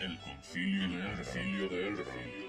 El concilio, el concilio de Elra.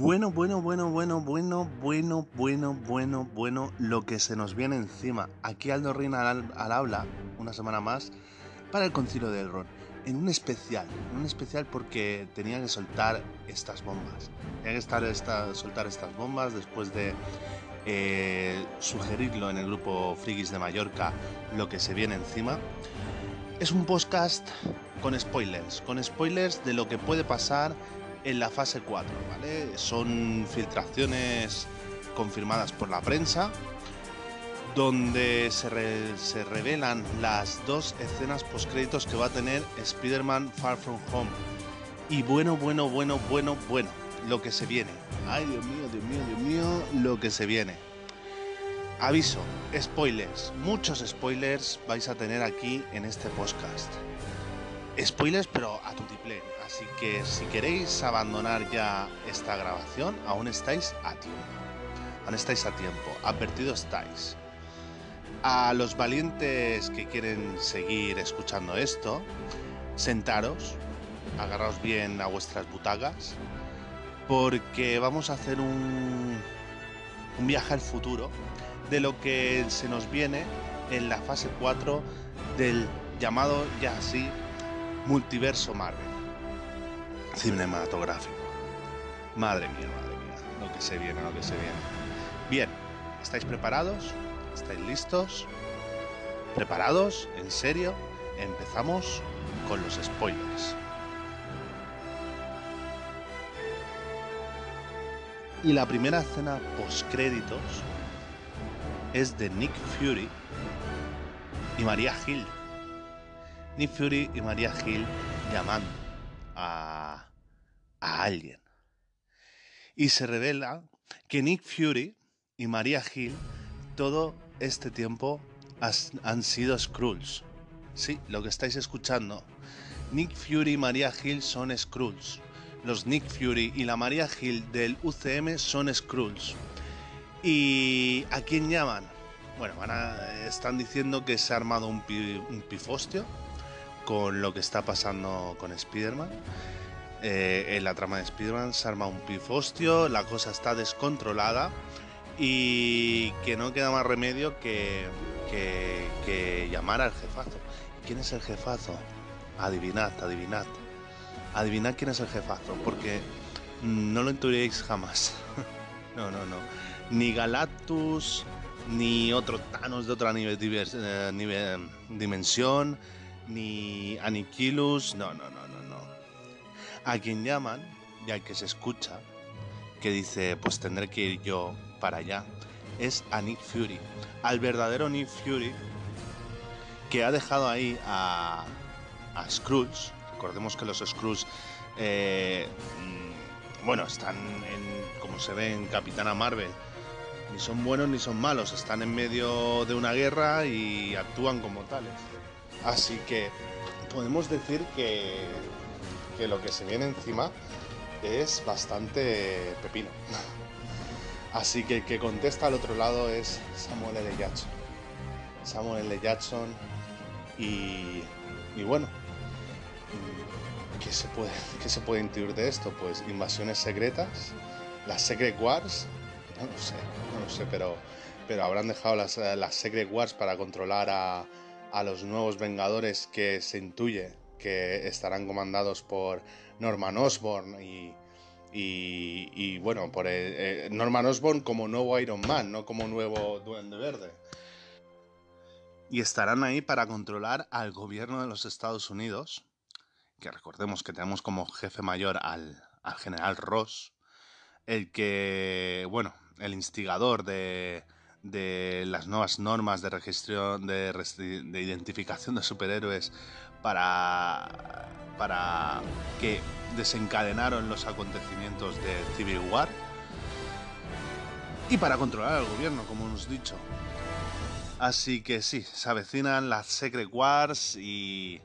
Bueno, bueno, bueno, bueno, bueno, bueno, bueno, bueno, bueno, lo que se nos viene encima. Aquí Aldo Reina al, al habla, una semana más, para el concilio del Ron. En un especial, en un especial porque tenía que soltar estas bombas. Tenía que estar esta, soltar estas bombas después de eh, sugerirlo en el grupo Frigis de Mallorca, lo que se viene encima. Es un podcast con spoilers, con spoilers de lo que puede pasar en la fase 4, ¿vale? Son filtraciones confirmadas por la prensa, donde se, se revelan las dos escenas postcréditos que va a tener Spider-Man Far From Home. Y bueno, bueno, bueno, bueno, bueno, lo que se viene. Ay, Dios mío, Dios mío, Dios mío, lo que se viene. Aviso, spoilers, muchos spoilers vais a tener aquí en este podcast. Spoilers, pero a tutiplén. Así que si queréis abandonar ya esta grabación, aún estáis a tiempo. Aún estáis a tiempo. Advertidos estáis. A los valientes que quieren seguir escuchando esto, sentaros, agarraos bien a vuestras butacas, porque vamos a hacer un, un viaje al futuro de lo que se nos viene en la fase 4 del llamado ya así multiverso Marvel cinematográfico. Madre mía, madre mía, lo que se viene, lo que se viene. Bien, ¿estáis preparados? ¿Estáis listos? ¿Preparados? ¿En serio? Empezamos con los spoilers. Y la primera escena postcréditos es de Nick Fury y María Hill. Nick Fury y María Hill llamando a alguien. Y se revela que Nick Fury y María Hill todo este tiempo han sido Skrulls. Sí, lo que estáis escuchando. Nick Fury y María Hill son Skrulls. Los Nick Fury y la María Hill del UCM son Skrulls. ¿Y a quién llaman? Bueno, van a- están diciendo que se ha armado un, un pifostio con lo que está pasando con Spider-Man. Eh, en la trama de Spider-Man se arma un pifostio, la cosa está descontrolada y que no queda más remedio que, que, llamar al jefazo. ¿Quién es el jefazo? Adivinad, adivinad. Adivinad quién es el jefazo, porque no lo intuiréis jamás. no, no, no. Ni Galactus, ni otro Thanos de otra nive- divers- eh, nive- dimensión, ni Aniquilus, no, no, no, no, no. A quien llaman, y al que se escucha, que dice, pues tendré que ir yo para allá, es a Nick Fury, al verdadero Nick Fury, que ha dejado ahí a, a. Recordemos que los Skrulls, eh, mm, bueno, están en, como se ve en Capitana Marvel, ni son buenos ni son malos, están en medio de una guerra y actúan como tales. Así que podemos decir que, que lo que se viene encima es bastante pepino. Así que el que contesta al otro lado es Samuel L. Jackson. Samuel L. Jackson y, y bueno, ¿qué se, puede, ¿qué se puede intuir de esto? Pues invasiones secretas, las Secret Wars, no lo sé, no lo sé, pero, pero habrán dejado las, las Secret Wars para controlar a, a los nuevos Vengadores que se intuye que estarán comandados por Norman Osborn y, y, y, bueno, por el- eh, Norman Osborn como nuevo Iron Man, no como nuevo Duende Verde. Y estarán ahí para controlar al gobierno de los Estados Unidos, que recordemos que tenemos como jefe mayor al, al general Ross, el que, bueno, el instigador de, de las nuevas normas de registro, de, de identificación de superhéroes para, para que desencadenaron los acontecimientos de Civil War y para controlar al gobierno, como hemos dicho. Así que sí, se avecinan las Secret Wars y,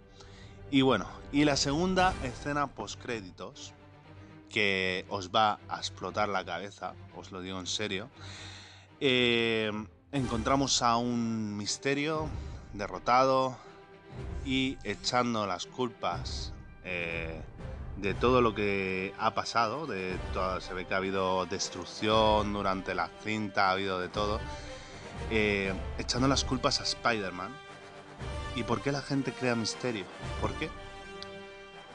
y bueno, y la segunda escena post créditos que os va a explotar la cabeza, os lo digo en serio. Eh, encontramos a un misterio derrotado y echando las culpas eh, de todo lo que ha pasado, de se ve que ha habido destrucción durante la cinta, ha habido de todo, eh, echando las culpas a Spider-Man. ¿Y por qué la gente crea misterio? ¿Por qué?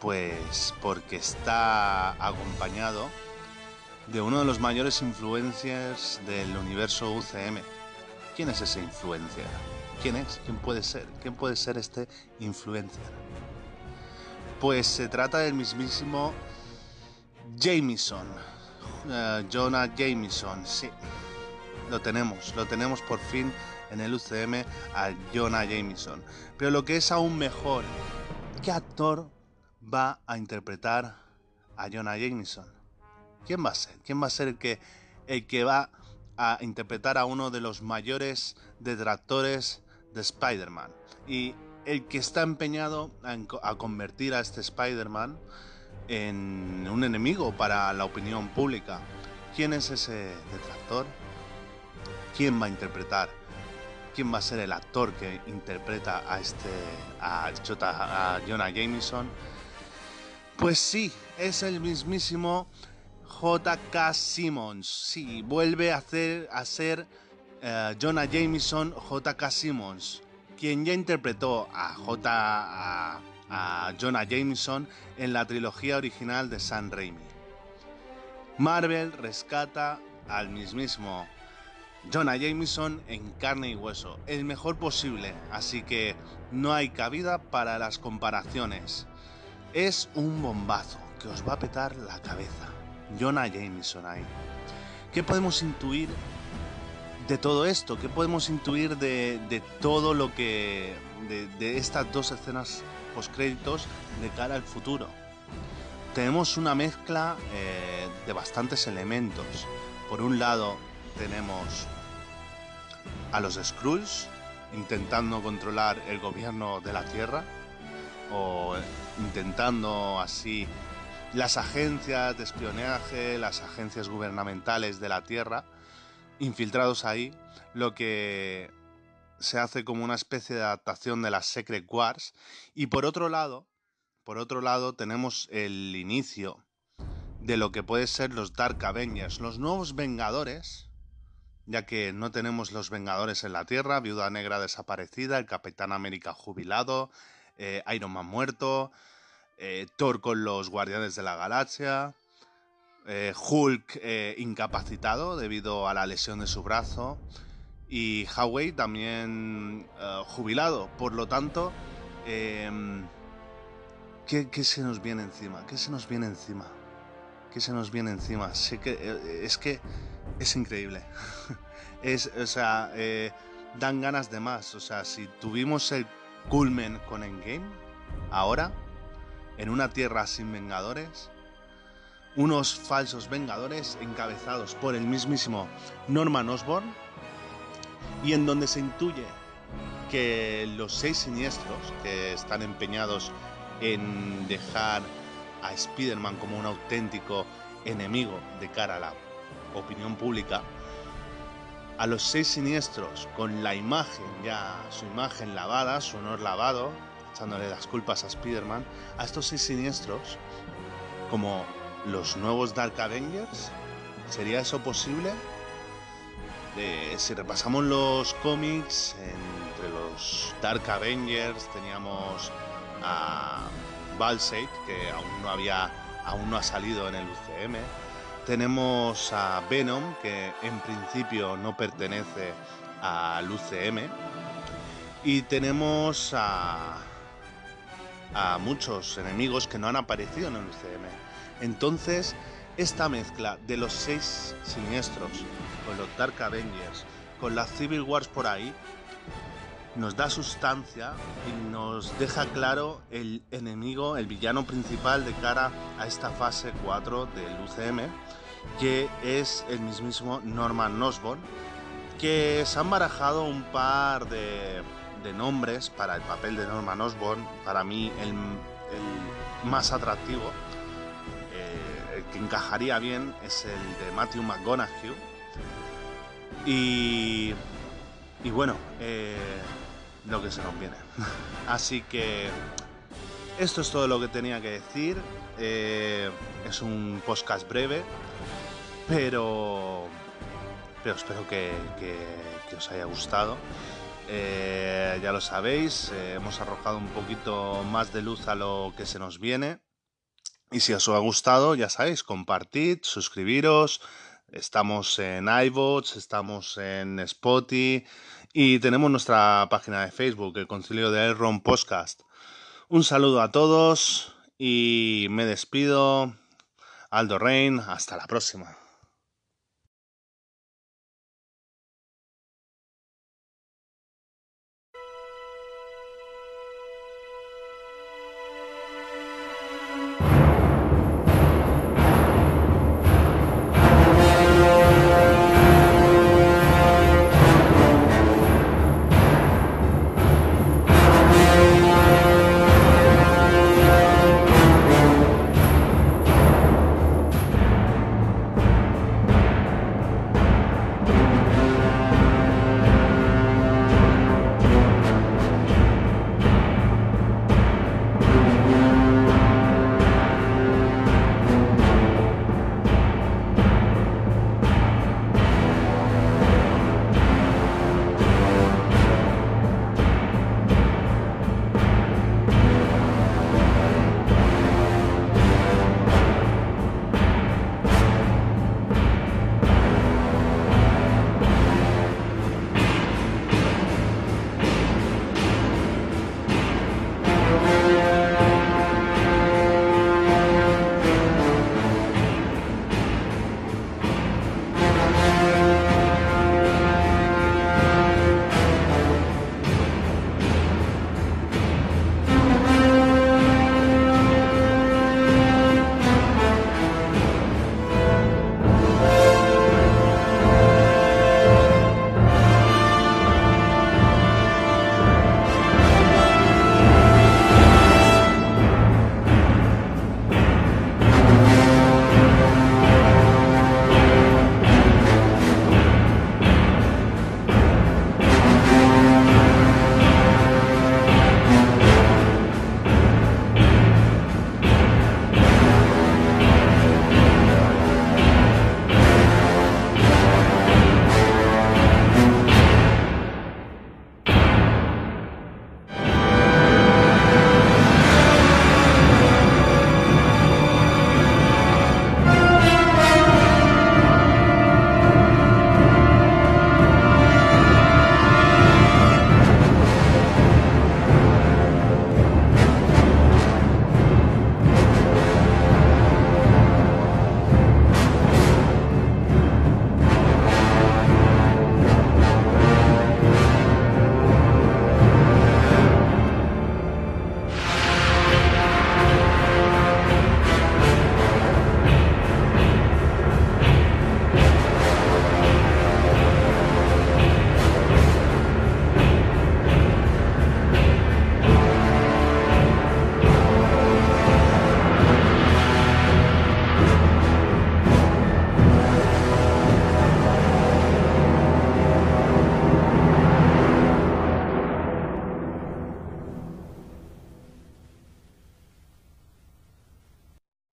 Pues porque está acompañado de uno de los mayores influencers del universo UCM. ¿Quién es ese influencer? ¿Quién es? ¿Quién puede ser? ¿Quién puede ser este influencer? Pues se trata del mismísimo Jameson. Eh, Jonah Jameson, sí. Lo tenemos, lo tenemos por fin en el UCM a Jonah Jameson. Pero lo que es aún mejor, ¿qué actor va a interpretar a Jonah Jameson? ¿Quién va a ser? ¿Quién va a ser el que, el que va a interpretar a uno de los mayores detractores de Spider-Man? Y el que está empeñado a, convertir a este Spider-Man en un enemigo para la opinión pública. ¿Quién es ese detractor? ¿Quién va a interpretar? ¿Quién va a ser el actor que interpreta a este a, a Jonah Jameson? Pues sí, es el mismísimo JK Simmons. Sí, vuelve a, hacer, a ser eh, Jonah Jameson JK Simmons, quien ya interpretó a, J, a, Jonah Jameson en la trilogía original de Sam Raimi. Marvel rescata al mismísimo Jonah Jameson en carne y hueso, el mejor posible, así que no hay cabida para las comparaciones. Es un bombazo que os va a petar la cabeza. Jonah Jameson ahí. ¿Qué podemos intuir de todo esto? ¿Qué podemos intuir de, todo lo que. De, estas dos escenas postcréditos de cara al futuro? Tenemos una mezcla eh, de bastantes elementos. Por un lado, tenemos a los Skrulls intentando controlar el gobierno de la Tierra o intentando así las agencias de espionaje, las agencias gubernamentales de la Tierra, infiltrados ahí, lo que se hace como una especie de adaptación de las Secret Wars. Y por otro lado, por otro lado, tenemos el inicio de lo que puede ser los Dark Avengers, los nuevos Vengadores, ya que no tenemos los Vengadores en la Tierra, Viuda Negra desaparecida, el Capitán América jubilado, eh, Iron Man muerto, eh, Thor con los Guardianes de la Galaxia, eh, Hulk incapacitado debido a la lesión de su brazo y Huawei también jubilado. Por lo tanto, em, ¿qué, ¿qué, se nos viene encima? ¿Qué se nos viene encima? ¿Qué se nos viene encima? Sé que, es que es increíble. es, o sea, dan ganas de más. O sea, si tuvimos el culmen con Endgame, ahora, en una tierra sin vengadores, unos falsos vengadores encabezados por el mismísimo Norman Osborn, y en donde se intuye que los seis siniestros que están empeñados en dejar a Spider-Man como un auténtico enemigo de cara a la opinión pública, a los seis siniestros con la imagen ya, su imagen lavada, su honor lavado, echándole las culpas a Spider-Man, a estos seis siniestros, como los nuevos Dark Avengers, ¿sería eso posible? si repasamos los cómics, entre los Dark Avengers teníamos a Balsate, que aún no había, aún no ha salido en el UCM, tenemos a Venom, que en principio no pertenece al UCM. Y tenemos a, a muchos enemigos que no han aparecido en el UCM. Entonces, esta mezcla de los seis siniestros, con los Dark Avengers, con las Civil Wars por ahí, nos da sustancia y nos deja claro el enemigo, el villano principal de cara a esta fase 4 del UCM, que es el mismísimo Norman Osborn, que se han barajado un par de, nombres para el papel de Norman Osborn, para mí el, más atractivo, que encajaría bien es el de Matthew McConaughey. Y, y bueno, eh, lo que se nos viene. Así que esto es todo lo que tenía que decir. Eh, es un podcast breve, pero, pero espero que, os haya gustado. Eh, ya lo sabéis, hemos arrojado un poquito más de luz a lo que se nos viene. Y si os ha gustado, ya sabéis, compartid, suscribiros. Estamos en iVoox, estamos en Spotify y tenemos nuestra página de Facebook, el Concilio de Elrond Podcast. Un saludo a todos y me despido. Aldo Rein, hasta la próxima.